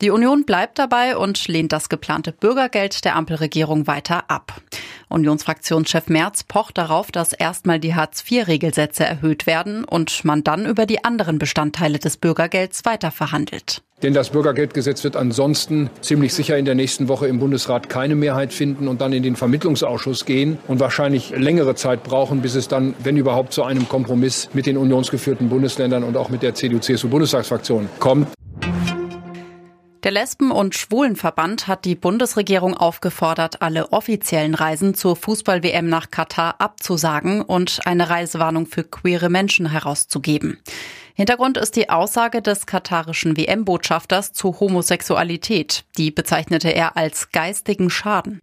Die Union bleibt dabei und lehnt das geplante Bürgergeld der Ampelregierung weiter ab. Unionsfraktionschef Merz pocht darauf, dass erstmal die Hartz-IV-Regelsätze erhöht werden und man dann über die anderen Bestandteile des Bürgergelds weiter verhandelt. Denn das Bürgergeldgesetz wird ansonsten ziemlich sicher in der nächsten Woche im Bundesrat keine Mehrheit finden und dann in den Vermittlungsausschuss gehen und wahrscheinlich längere Zeit brauchen, bis es dann, wenn überhaupt, zu einem Kompromiss mit den unionsgeführten Bundesländern und auch mit der CDU-CSU-Bundestagsfraktion kommt. Der Lesben- und Schwulenverband hat die Bundesregierung aufgefordert, alle offiziellen Reisen zur Fußball-WM nach Katar abzusagen und eine Reisewarnung für queere Menschen herauszugeben. Hintergrund ist die Aussage des katarischen WM-Botschafters zu Homosexualität. Die bezeichnete er als geistigen Schaden.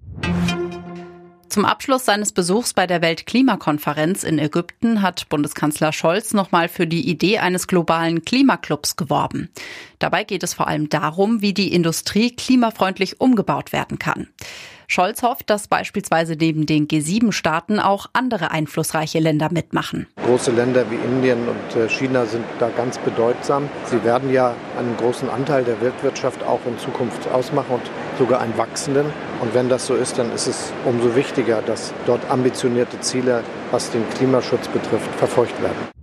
Zum Abschluss seines Besuchs bei der Weltklimakonferenz in Ägypten hat Bundeskanzler Scholz nochmal für die Idee eines globalen Klimaclubs geworben. Dabei geht es vor allem darum, wie die Industrie klimafreundlich umgebaut werden kann. Scholz hofft, dass beispielsweise neben den G7-Staaten auch andere einflussreiche Länder mitmachen. Große Länder wie Indien und äh, China sind da ganz bedeutsam. Sie werden ja einen großen Anteil der Weltwirtschaft auch in Zukunft ausmachen und sogar einen wachsenden. Und wenn das so ist, dann ist es umso wichtiger, dass dort ambitionierte Ziele, was den Klimaschutz betrifft, verfolgt werden.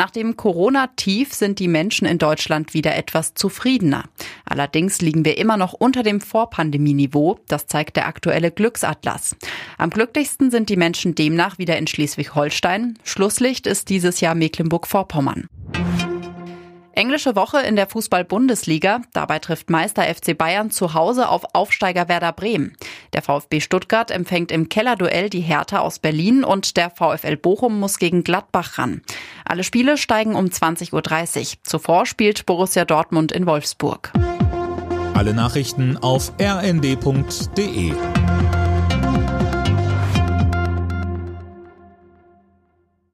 Nach dem Corona-Tief sind die Menschen in Deutschland wieder etwas zufriedener. Allerdings liegen wir immer noch unter dem Vorpandemieniveau. Das zeigt der aktuelle Glücksatlas. Am glücklichsten sind die Menschen demnach wieder in Schleswig-Holstein. Schlusslicht ist dieses Jahr Mecklenburg-Vorpommern. Englische Woche in der Fußball-Bundesliga. Dabei trifft Meister FC Bayern zu Hause auf Aufsteiger Werder Bremen. Der VfB Stuttgart empfängt im Kellerduell die Hertha aus Berlin und der VfL Bochum muss gegen Gladbach ran. Alle Spiele steigen um 20.30 Uhr. Zuvor spielt Borussia Dortmund in Wolfsburg. Alle Nachrichten auf rnd.de